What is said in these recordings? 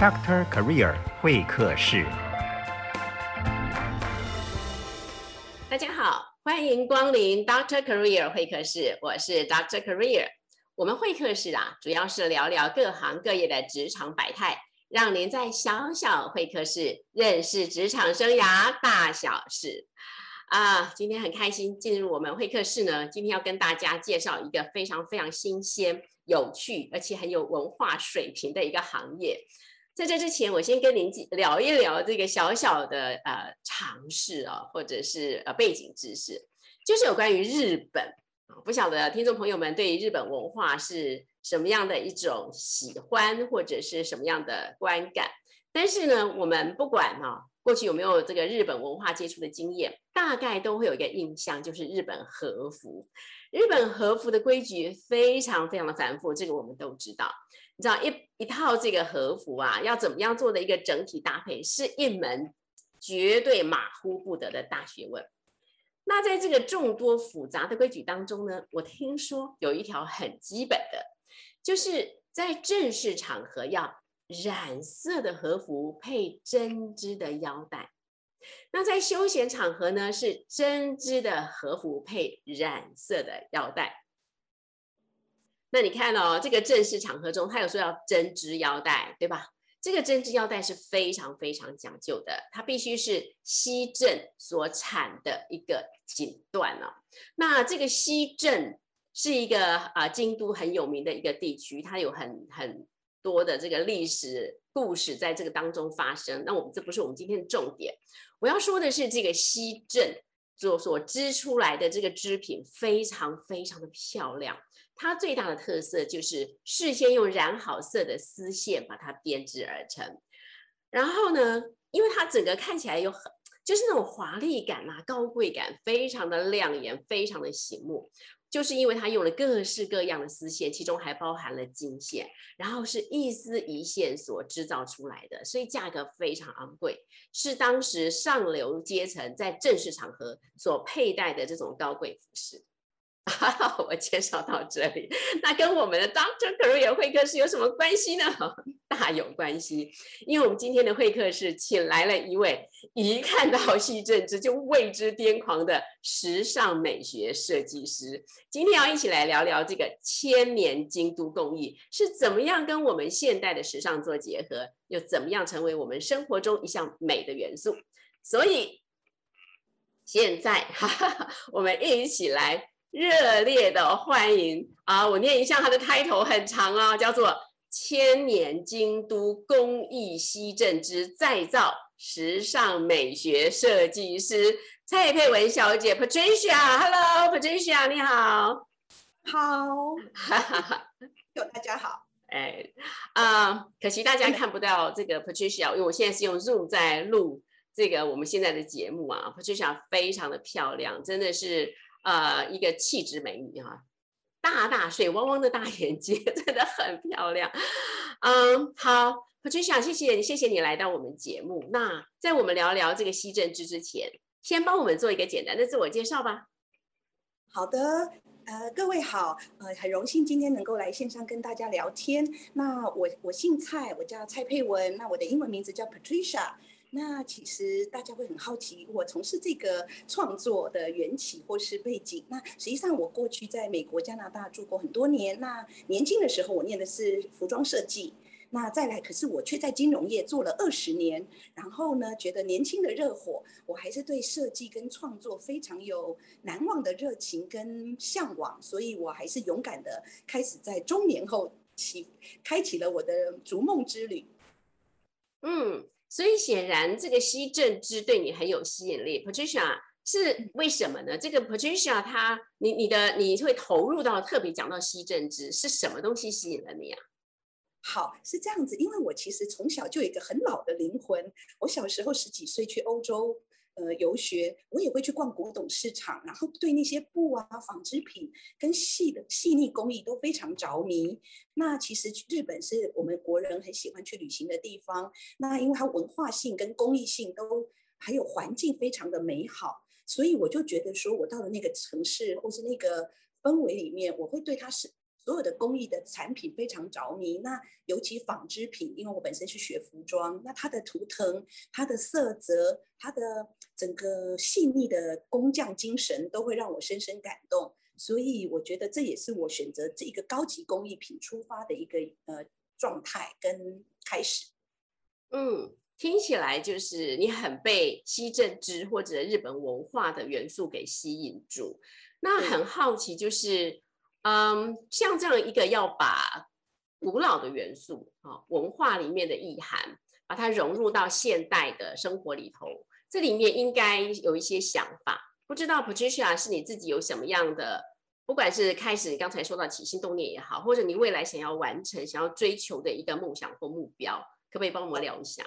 Doctor Career 会客室。大家好，欢迎光临 Doctor Career 会客室，我是 Doctor Career。我们会客室啊，主要是聊聊各行各业的职场百态，让您在小小会客室认识职场生涯大小事。啊，今天很开心进入我们会客室呢。今天要跟大家介绍一个非常非常新鲜、有趣，而且很有文化水平的一个行业。在这之前，我先跟您聊一聊这个小小的呃常识啊，或者是呃背景知识，就是有关于日本。不晓得听众朋友们对日本文化是什么样的一种喜欢，或者是什么样的观感？但是呢，我们不管哈。过去有没有这个日本文化接触的经验？大概都会有一个印象，就是日本和服。日本和服的规矩非常非常的繁复，这个我们都知道。你知道一一套这个和服啊，要怎么样做的一个整体搭配，是一门绝对马虎不得的大学问。那在这个众多复杂的规矩当中呢，我听说有一条很基本的，就是在正式场合要。染色的和服配针织的腰带，那在休闲场合呢是针织的和服配染色的腰带。那你看哦，这个正式场合中，他有说要针织腰带，对吧？这个针织腰带是非常非常讲究的，它必须是西镇所产的一个锦缎哦。那这个西镇是一个啊京都很有名的一个地区，它有很很。多的这个历史故事在这个当中发生，那我们这不是我们今天的重点。我要说的是，这个西镇所所织出来的这个织品非常非常的漂亮。它最大的特色就是事先用染好色的丝线把它编织而成。然后呢，因为它整个看起来有很就是那种华丽感啊、高贵感，非常的亮眼，非常的醒目。就是因为它用了各式各样的丝线，其中还包含了金线，然后是一丝一线所制造出来的，所以价格非常昂贵，是当时上流阶层在正式场合所佩戴的这种高贵服饰。我介绍到这里，那跟我们的 Doctor Career 会客室有什么关系呢？大有关系，因为我们今天的会客室请来了一位一看到西政治就为之癫狂的时尚美学设计师。今天要一起来聊聊这个千年京都工艺是怎么样跟我们现代的时尚做结合，又怎么样成为我们生活中一项美的元素。所以现在哈 哈我们一起来。热烈的欢迎啊！我念一下它的开头，很长啊，叫做“千年京都工艺西镇之再造时尚美学设计师”蔡佩文小姐 Patricia，Hello Patricia，你好，好，有大家好，哎，啊，可惜大家看不到这个 Patricia，因为我现在是用 Zoom 在录这个我们现在的节目啊，Patricia 非常的漂亮，真的是。呃，一个气质美女哈，大大水汪汪的大眼睛，真的很漂亮。嗯，好，Patricia，谢谢你，谢谢你来到我们节目。那在我们聊聊这个西政之之前，先帮我们做一个简单的自我介绍吧。好的，呃，各位好，呃，很荣幸今天能够来线上跟大家聊天。那我我姓蔡，我叫蔡佩文，那我的英文名字叫 Patricia。那其实大家会很好奇，我从事这个创作的缘起或是背景。那实际上我过去在美国、加拿大住过很多年。那年轻的时候我念的是服装设计。那再来，可是我却在金融业做了二十年。然后呢，觉得年轻的热火，我还是对设计跟创作非常有难忘的热情跟向往。所以我还是勇敢的开始在中年后起开启了我的逐梦之旅。嗯。所以显然，这个西政治对你很有吸引力，Patricia 是为什么呢？这个 Patricia 她，你你的你会投入到特别讲到西政治，是什么东西吸引了你啊？好，是这样子，因为我其实从小就有一个很老的灵魂，我小时候十几岁去欧洲。呃，游学我也会去逛古董市场，然后对那些布啊、纺织品跟细的细腻工艺都非常着迷。那其实日本是我们国人很喜欢去旅行的地方。那因为它文化性跟工艺性都还有环境非常的美好，所以我就觉得说，我到了那个城市或是那个氛围里面，我会对它是所有的工艺的产品非常着迷。那尤其纺织品，因为我本身是学服装，那它的图腾、它的色泽、它的整个细腻的工匠精神，都会让我深深感动。所以我觉得这也是我选择这一个高级工艺品出发的一个呃状态跟开始。嗯。听起来就是你很被西政织或者日本文化的元素给吸引住。那很好奇，就是嗯，像这样一个要把古老的元素啊，文化里面的意涵，把它融入到现代的生活里头，这里面应该有一些想法。不知道 Patricia 是你自己有什么样的，不管是开始刚才说到起心动念也好，或者你未来想要完成、想要追求的一个梦想或目标，可不可以帮我们聊一下？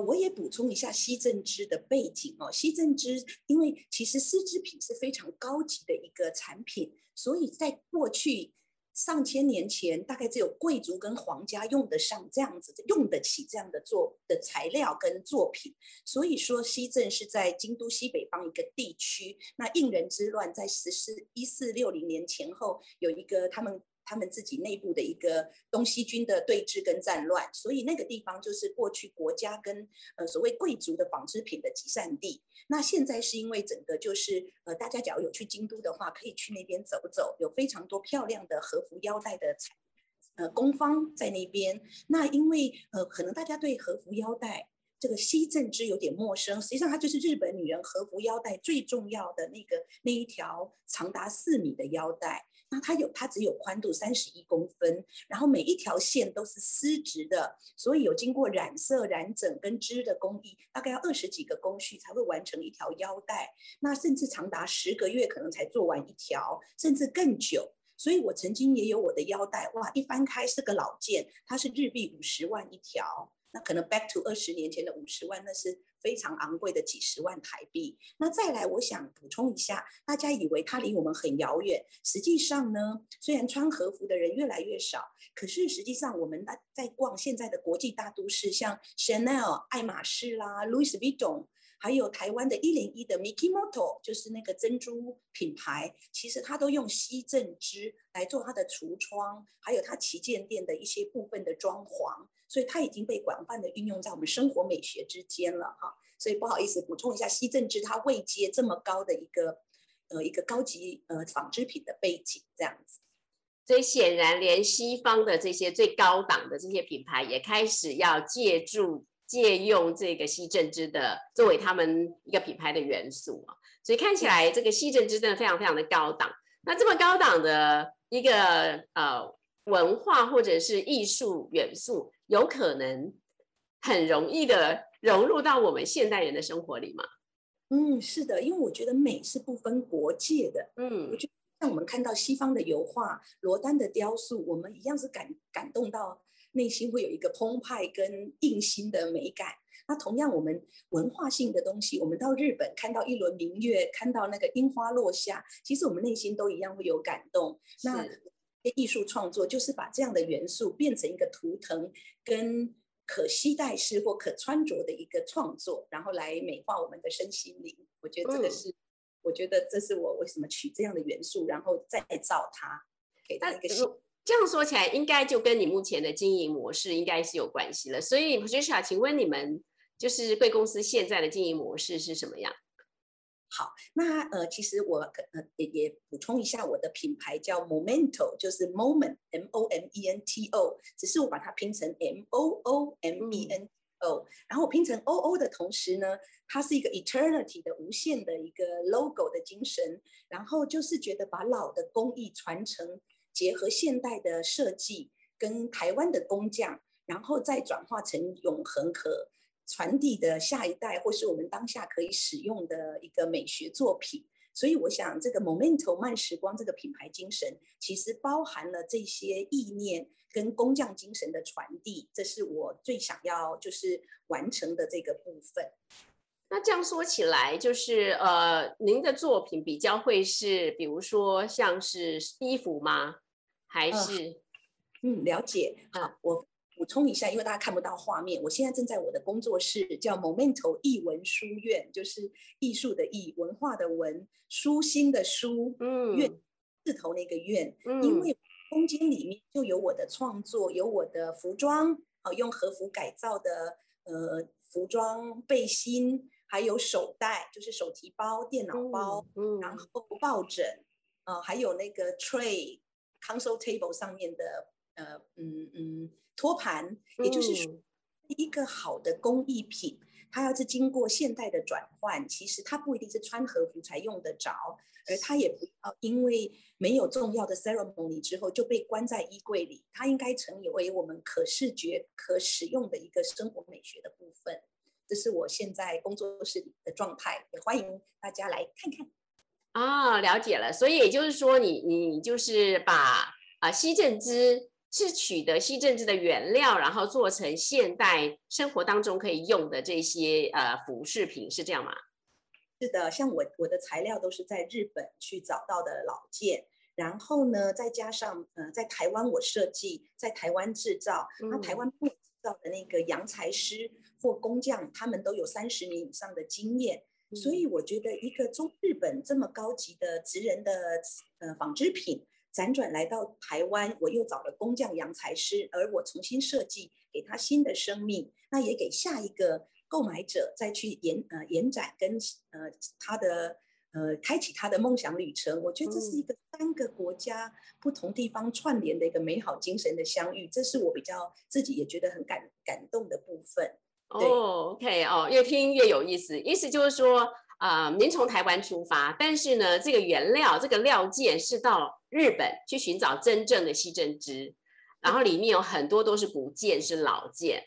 我也补充一下西正织的背景哦。西正织，因为其实丝织品是非常高级的一个产品，所以在过去上千年前，大概只有贵族跟皇家用得上这样子，用得起这样的做的材料跟作品。所以说，西正是在京都西北方一个地区。那应人之乱在十四一四六零年前后，有一个他们。他们自己内部的一个东西军的对峙跟战乱，所以那个地方就是过去国家跟呃所谓贵族的纺织品的集散地。那现在是因为整个就是呃大家假如有去京都的话，可以去那边走走，有非常多漂亮的和服腰带的呃工坊在那边。那因为呃可能大家对和服腰带这个西正织有点陌生，实际上它就是日本女人和服腰带最重要的那个那一条长达四米的腰带。那它有，它只有宽度三十一公分，然后每一条线都是丝织的，所以有经过染色、染整跟织的工艺，大概要二十几个工序才会完成一条腰带。那甚至长达十个月可能才做完一条，甚至更久。所以我曾经也有我的腰带，哇，一翻开是个老件，它是日币五十万一条。那可能 back to 二十年前的五十万，那是。非常昂贵的几十万台币。那再来，我想补充一下，大家以为它离我们很遥远，实际上呢，虽然穿和服的人越来越少，可是实际上我们在在逛现在的国际大都市，像 Chanel、爱马仕啦、Louis Vuitton，还有台湾的一零一的 Mikimoto，就是那个珍珠品牌，其实它都用西正织来做它的橱窗，还有它旗舰店的一些部分的装潢。所以它已经被广泛的运用在我们生活美学之间了哈，所以不好意思补充一下，西正织它未接这么高的一个呃一个高级呃纺织品的背景这样子，所以显然连西方的这些最高档的这些品牌也开始要借助借用这个西正之的作为他们一个品牌的元素啊，所以看起来这个西正之真的非常非常的高档，那这么高档的一个呃文化或者是艺术元素。有可能很容易的融入到我们现代人的生活里吗？嗯，是的，因为我觉得美是不分国界的。嗯，我觉得像我们看到西方的油画、罗丹的雕塑，我们一样是感感动到内心会有一个澎湃跟印心的美感。那同样，我们文化性的东西，我们到日本看到一轮明月，看到那个樱花落下，其实我们内心都一样会有感动。那艺术创作就是把这样的元素变成一个图腾，跟可携带式或可穿着的一个创作，然后来美化我们的身心灵。我觉得这个是，我觉得这是我为什么取这样的元素，然后再造它，给它一个。这样说起来，应该就跟你目前的经营模式应该是有关系了。所以，Patricia，请问你们就是贵公司现在的经营模式是什么样？好，那呃，其实我呃也也补充一下，我的品牌叫 Momento，就是 Moment，M O M E N T O，只是我把它拼成 M O O M E N O，然后我拼成 O O 的同时呢，它是一个 Eternity 的无限的一个 logo 的精神，然后就是觉得把老的工艺传承，结合现代的设计跟台湾的工匠，然后再转化成永恒可。传递的下一代，或是我们当下可以使用的一个美学作品，所以我想这个 Momento 慢时光这个品牌精神，其实包含了这些意念跟工匠精神的传递，这是我最想要就是完成的这个部分。那这样说起来，就是呃，您的作品比较会是，比如说像是衣服吗？还是嗯，了解。好，我。补充一下，因为大家看不到画面，我现在正在我的工作室，叫 Momento 艺文书院，就是艺术的艺，文化的文，舒心的舒，嗯，院字头那个院。因为空间里面就有我的创作，有我的服装，呃，用和服改造的呃服装、背心，还有手袋，就是手提包、电脑包，嗯，然后抱枕，呃，还有那个 tray、console table 上面的呃嗯嗯托盘，也就是说一个好的工艺品。它要是经过现代的转换，其实它不一定是穿和服才用得着，而它也不要因为没有重要的 ceremony 之后就被关在衣柜里。它应该成为我们可视觉、可使用的一个生活美学的部分。这是我现在工作室里的状态，也欢迎大家来看看。啊，了解了。所以也就是说，你你就是把啊西正之。是取得西政治的原料，然后做成现代生活当中可以用的这些呃服饰品，是这样吗？是的，像我我的材料都是在日本去找到的老件，然后呢，再加上呃在台湾我设计，在台湾制造。那台湾布制造的那个洋裁师或工匠，他们都有三十年以上的经验，所以我觉得一个中日本这么高级的职人的呃纺织品。辗转来到台湾，我又找了工匠洋裁师，而我重新设计，给他新的生命，那也给下一个购买者再去延呃延展跟呃他的呃开启他的梦想旅程。我觉得这是一个三个国家不同地方串联的一个美好精神的相遇，这是我比较自己也觉得很感感动的部分。哦，OK 哦，越听越有意思，意思就是说。啊，您从台湾出发，但是呢，这个原料、这个料件是到日本去寻找真正的西正织，然后里面有很多都是古件，是老件，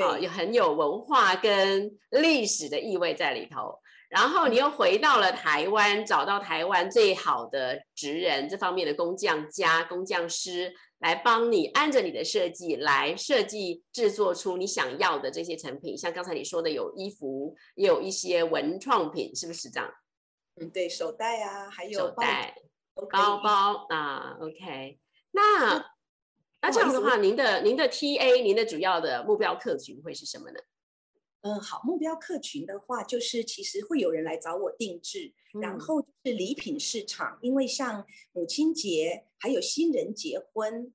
啊，有很有文化跟历史的意味在里头。然后你又回到了台湾，找到台湾最好的职人这方面的工匠家、工匠师。来帮你按着你的设计来设计制作出你想要的这些成品，像刚才你说的有衣服，也有一些文创品，是不是这样？嗯，对，手袋啊，还有手袋、包包啊。OK，那那这样的话，您的您的 TA，您的主要的目标客群会是什么呢？嗯，好，目标客群的话，就是其实会有人来找我定制，然后是礼品市场，因为像母亲节还有新人结婚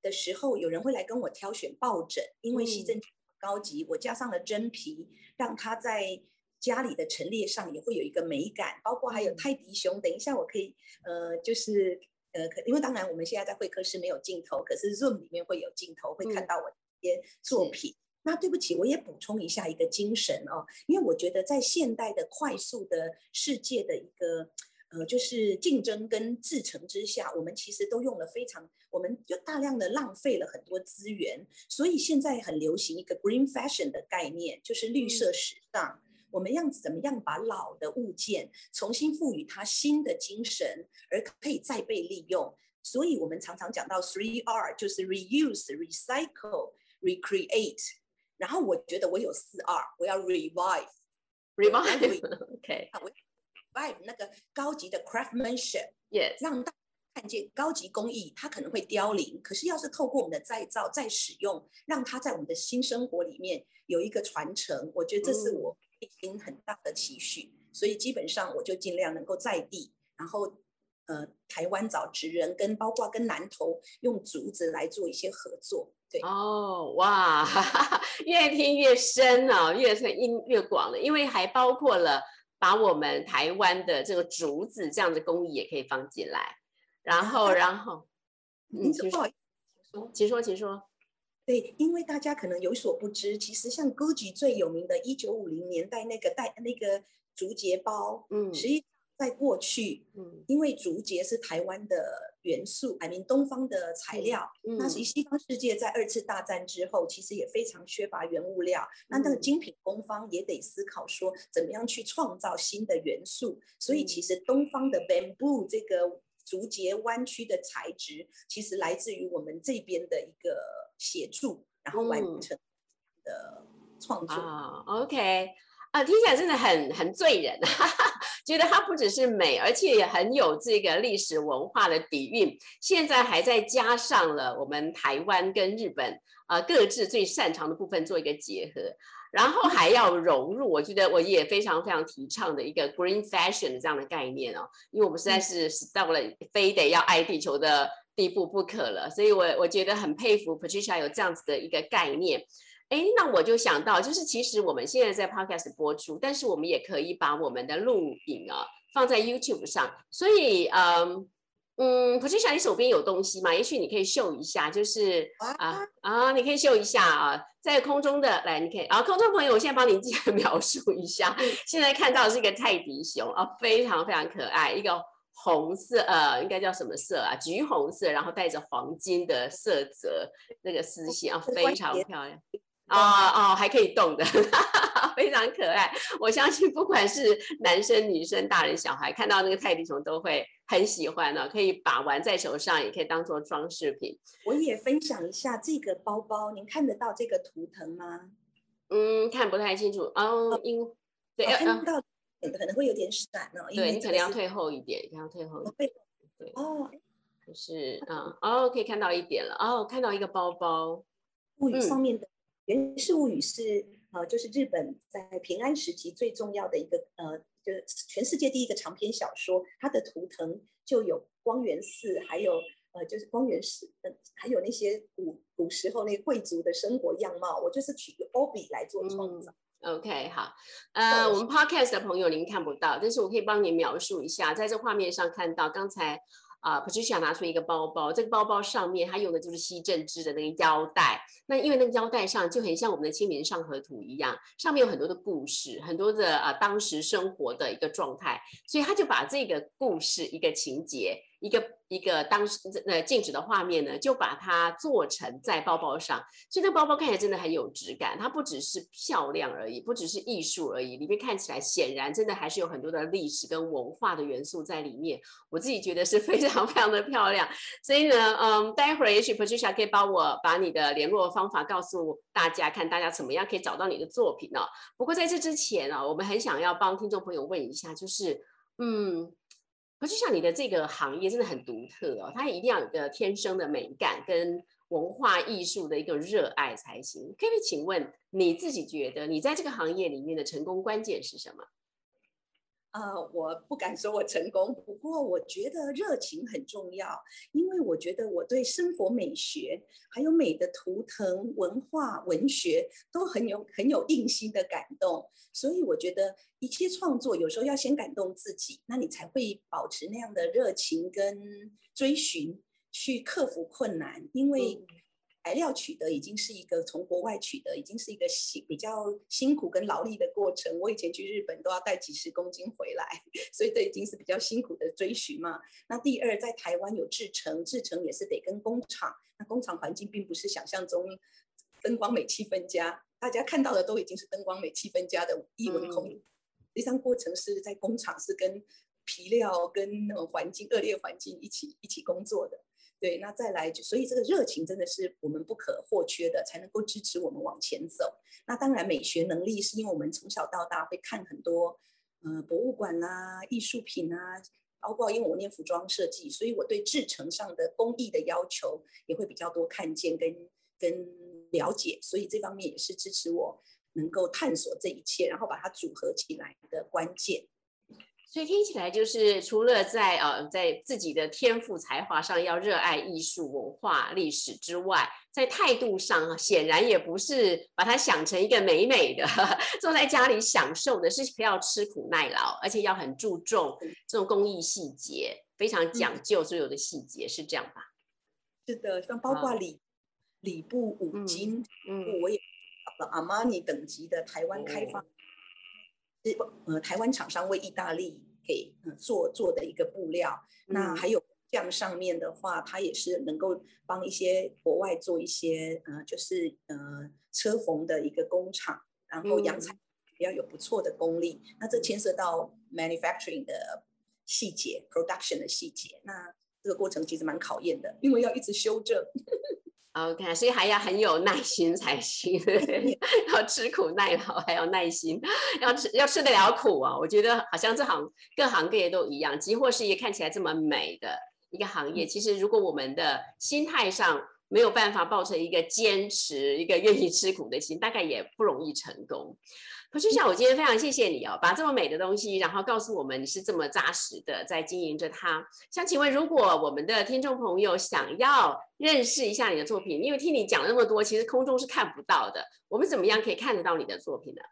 的时候，有人会来跟我挑选抱枕，因为西正高级，我加上了真皮，让它在家里的陈列上也会有一个美感，包括还有泰迪熊，等一下我可以呃，就是呃，可因为当然我们现在在会客室没有镜头，可是 Zoom 里面会有镜头，会看到我一些作品。那对不起，我也补充一下一个精神哦，因为我觉得在现代的快速的世界的一个呃，就是竞争跟制成之下，我们其实都用了非常，我们就大量的浪费了很多资源，所以现在很流行一个 green fashion 的概念，就是绿色时尚。我们要怎么样把老的物件重新赋予它新的精神，而可以再被利用？所以我们常常讲到 three R，就是 reuse、recycle、recreate。然后我觉得我有四二我要 revive，revive，OK，啊，我 revive 那个高级的 craftsmanship，yes，让大家看见高级工艺，它可能会凋零，可是要是透过我们的再造、再使用，让它在我们的新生活里面有一个传承，我觉得这是我内心很大的期许。所以基本上我就尽量能够在地，然后呃，台湾找职人，跟包括跟南投用竹子来做一些合作。哦，哇，哈 哈越听越深哦，越听越广了，因为还包括了把我们台湾的这个竹子这样的工艺也可以放进来，然后，然后，嗯，请说，请说，请说。对，因为大家可能有所不知，其实像 GUCCI 最有名的一九五零年代那个带那个竹节包，嗯，实际在过去，嗯，因为竹节是台湾的。元素，I mean 东方的材料，那其实西方世界在二次大战之后，其实也非常缺乏原物料。那那个精品工坊也得思考说，怎么样去创造新的元素。所以其实东方的 bamboo 这个竹节弯曲的材质，其实来自于我们这边的一个协助，然后完成的创作。OK。啊，听起来真的很很醉人，觉得它不只是美，而且也很有这个历史文化的底蕴。现在还在加上了我们台湾跟日本啊各自最擅长的部分做一个结合，然后还要融入。我觉得我也非常非常提倡的一个 green fashion 的这样的概念哦，因为我们实在是到了非得要爱地球的。地步不可了。所以我我觉得很佩服 Patricia 有这样子的一个概念。哎，那我就想到，就是其实我们现在在 Podcast 播出，但是我们也可以把我们的录影啊放在 YouTube 上。所以，嗯嗯，Patricia，你手边有东西吗？也许你可以秀一下，就是啊啊，你可以秀一下啊，在空中的来，你可以啊，空中朋友，我现在帮你自己 描述一下。现在看到是一个泰迪熊啊，非常非常可爱，一个红色呃，应该叫什么色啊？橘红色，然后带着黄金的色泽，那个丝线啊，非常漂亮。啊哦，还可以动的，非常可爱。我相信不管是男生、女生、大人、小孩，看到那个泰迪熊都会很喜欢哦。可以把玩在手上，也可以当做装饰品。我也分享一下这个包包，您看得到这个图腾吗？嗯，看不太清楚。哦，因对看不到可能会有点闪哦。对你可能要退后一点，要退后一点。对哦，是嗯哦，可以看到一点了。哦，看到一个包包，物语上面的。《源氏物语》是呃，就是日本在平安时期最重要的一个呃，就是全世界第一个长篇小说。它的图腾就有光源寺，还有呃，就是光源寺，呃，还有那些古古时候那贵族的生活样貌。我就是取个 obi 来做创造。OK，好，呃，我们 Podcast 的朋友您看不到，但是我可以帮您描述一下，在这画面上看到刚才。啊，Patricia 拿出一个包包，这个包包上面他用的就是西镇织的那个腰带。那因为那个腰带上就很像我们的《清明上河图》一样，上面有很多的故事，很多的啊当时生活的一个状态，所以他就把这个故事一个情节。一个一个当时呃静止的画面呢，就把它做成在包包上，所以那包包看起来真的很有质感。它不只是漂亮而已，不只是艺术而已，里面看起来显然真的还是有很多的历史跟文化的元素在里面。我自己觉得是非常 非常的漂亮。所以呢，嗯，待会儿也许 Patricia 可以帮我把你的联络方法告诉大家，看大家怎么样可以找到你的作品呢？不过在这之前呢，我们很想要帮听众朋友问一下，就是嗯。可就像你的这个行业真的很独特哦，它一定要有个天生的美感跟文化艺术的一个热爱才行。可不可以请问你自己觉得你在这个行业里面的成功关键是什么？呃，我不敢说我成功，不过我觉得热情很重要，因为我觉得我对生活美学还有美的图腾、文化、文学都很有很有硬心的感动，所以我觉得一切创作有时候要先感动自己，那你才会保持那样的热情跟追寻，去克服困难，因为。材料取得已经是一个从国外取得，已经是一个辛比较辛苦跟劳力的过程。我以前去日本都要带几十公斤回来，所以这已经是比较辛苦的追寻嘛。那第二，在台湾有制成，制成也是得跟工厂。那工厂环境并不是想象中灯光美、气分家，大家看到的都已经是灯光美、气分家的异文空。实际上过程是在工厂是跟皮料跟那种环境恶劣环境一起一起工作的。对，那再来，所以这个热情真的是我们不可或缺的，才能够支持我们往前走。那当然，美学能力是因为我们从小到大会看很多，呃，博物馆啊、艺术品啊，包括因为我念服装设计，所以我对制成上的工艺的要求也会比较多看见跟跟了解，所以这方面也是支持我能够探索这一切，然后把它组合起来的关键。所以听起来就是除了在呃在自己的天赋才华上要热爱艺术文化历史之外，在态度上啊显然也不是把它想成一个美美的 坐在家里享受的，是要吃苦耐劳，而且要很注重这种工艺细节，非常讲究所有的细节，是这样吧？是的，像包括礼礼布五金，嗯，我也了阿玛尼等级的台湾开发。是呃，台湾厂商为意大利给做做的一个布料，那还有样上面的话，它也是能够帮一些国外做一些呃，就是呃车缝的一个工厂，然后洋裁要有不错的功力，那这牵涉到 manufacturing 的细节，production 的细节，那这个过程其实蛮考验的，因为要一直修正。OK，所以还要很有耐心才行，要吃苦耐劳，还要耐心，要吃要吃得了苦啊！我觉得好像这行各行各业都一样，即或是一个看起来这么美的一个行业，其实如果我们的心态上没有办法抱成一个坚持、一个愿意吃苦的心，大概也不容易成功。可是像我今天非常谢谢你哦，把这么美的东西，然后告诉我们你是这么扎实的在经营着它。想请问，如果我们的听众朋友想要认识一下你的作品，因为听你讲了那么多，其实空中是看不到的，我们怎么样可以看得到你的作品呢？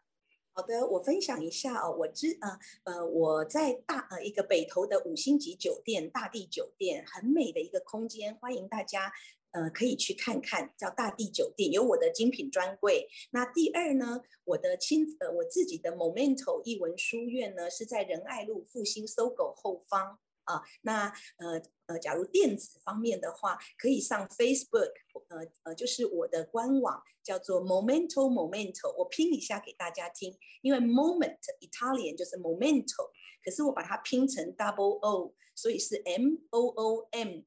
好的，我分享一下哦，我知呃呃我在大呃一个北投的五星级酒店大地酒店，很美的一个空间，欢迎大家呃可以去看看，叫大地酒店，有我的精品专柜。那第二呢，我的亲呃我自己的 Momento 译文书院呢是在仁爱路复兴搜狗后方。啊，那呃呃，假如电子方面的话，可以上 Facebook，呃呃，就是我的官网叫做 Momento Momento，我拼一下给大家听，因为 Moment Italian 就是 Momento，可是我把它拼成 Double O，所以是 M O O M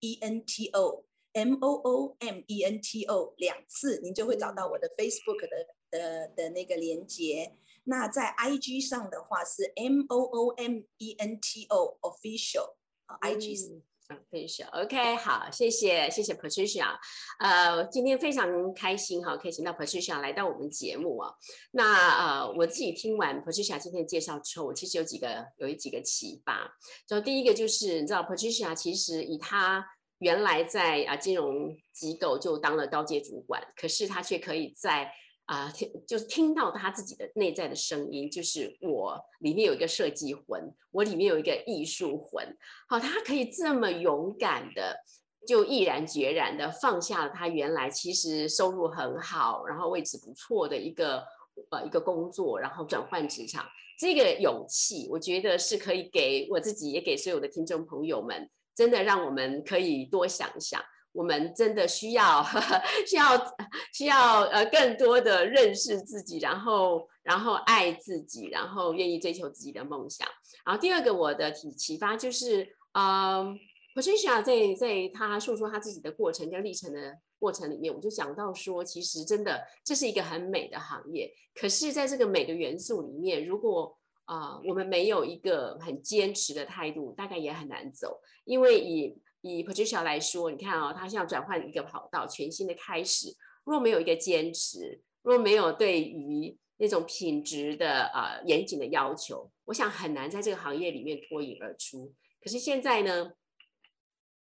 E N T O O，M O O M E N T O 两次，您就会找到我的 Facebook 的的的那个连接。那在 I G 上的话是 M O O M E N T O official 啊，I G 是 official，OK，好，谢谢谢谢 Patricia，呃，今天非常开心哈，可以请到 Patricia 来到我们节目啊。那呃，我自己听完 Patricia 今天的介绍之后，我其实有几个有一几个启发。就第一个就是你知道 Patricia 其实以他原来在啊金融机构就当了高阶主管，可是他却可以在啊，听就听到他自己的内在的声音，就是我里面有一个设计魂，我里面有一个艺术魂。好，他可以这么勇敢的，就毅然决然的放下了他原来其实收入很好，然后位置不错的一个呃一个工作，然后转换职场。这个勇气，我觉得是可以给我自己，也给所有的听众朋友们，真的让我们可以多想想。我们真的需要呵呵 需要需要呃更多的认识自己，然后然后爱自己，然后愿意追求自己的梦想。然后第二个我的启启发就是，嗯，Patricia 在在他诉说他自己的过程跟历程的过程里面，我就想到说，其实真的这是一个很美的行业，可是在这个美的元素里面，如果啊我们没有一个很坚持的态度，大概也很难走，因为以以 Patricia 来说，你看哦，他现在转换一个跑道，全新的开始。若没有一个坚持，若没有对于那种品质的呃严谨的要求，我想很难在这个行业里面脱颖而出。可是现在呢，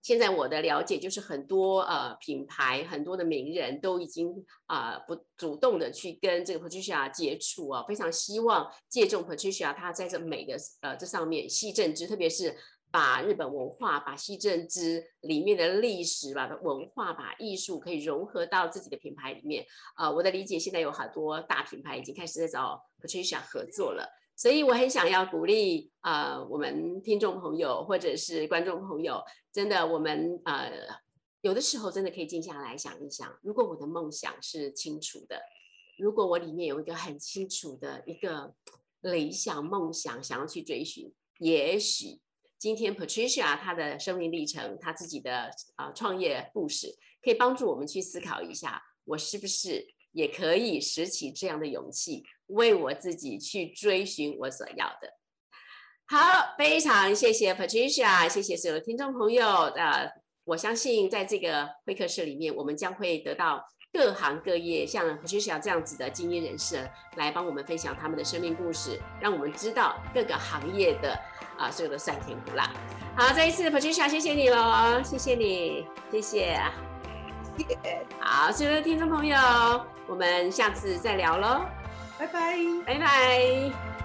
现在我的了解就是很多呃品牌，很多的名人都已经啊不主动的去跟这个 Patricia 接触啊，非常希望借重 Patricia 她在这美的呃这上面细政治，特别是。把日本文化、把西政之里面的历史、把文化、把艺术可以融合到自己的品牌里面。啊，我的理解，现在有很多大品牌已经开始在找 Patricia 合作了，所以我很想要鼓励啊，我们听众朋友或者是观众朋友，真的，我们呃，有的时候真的可以静下来想一想，如果我的梦想是清楚的，如果我里面有一个很清楚的一个理想梦想想要去追寻，也许。今天 Patricia 她的生命历程，她自己的啊创业故事，可以帮助我们去思考一下，我是不是也可以拾起这样的勇气，为我自己去追寻我所要的。好，非常谢谢 Patricia，谢谢所有的听众朋友。呃，我相信在这个会客室里面，我们将会得到各行各业像 Patricia 这样子的精英人士来帮我们分享他们的生命故事，让我们知道各个行业的。啊，所有的酸甜苦辣，好，这一次 Patricia，谢谢你喽，谢谢你，谢谢，好，所有的听众朋友，我们下次再聊喽，拜拜，拜拜。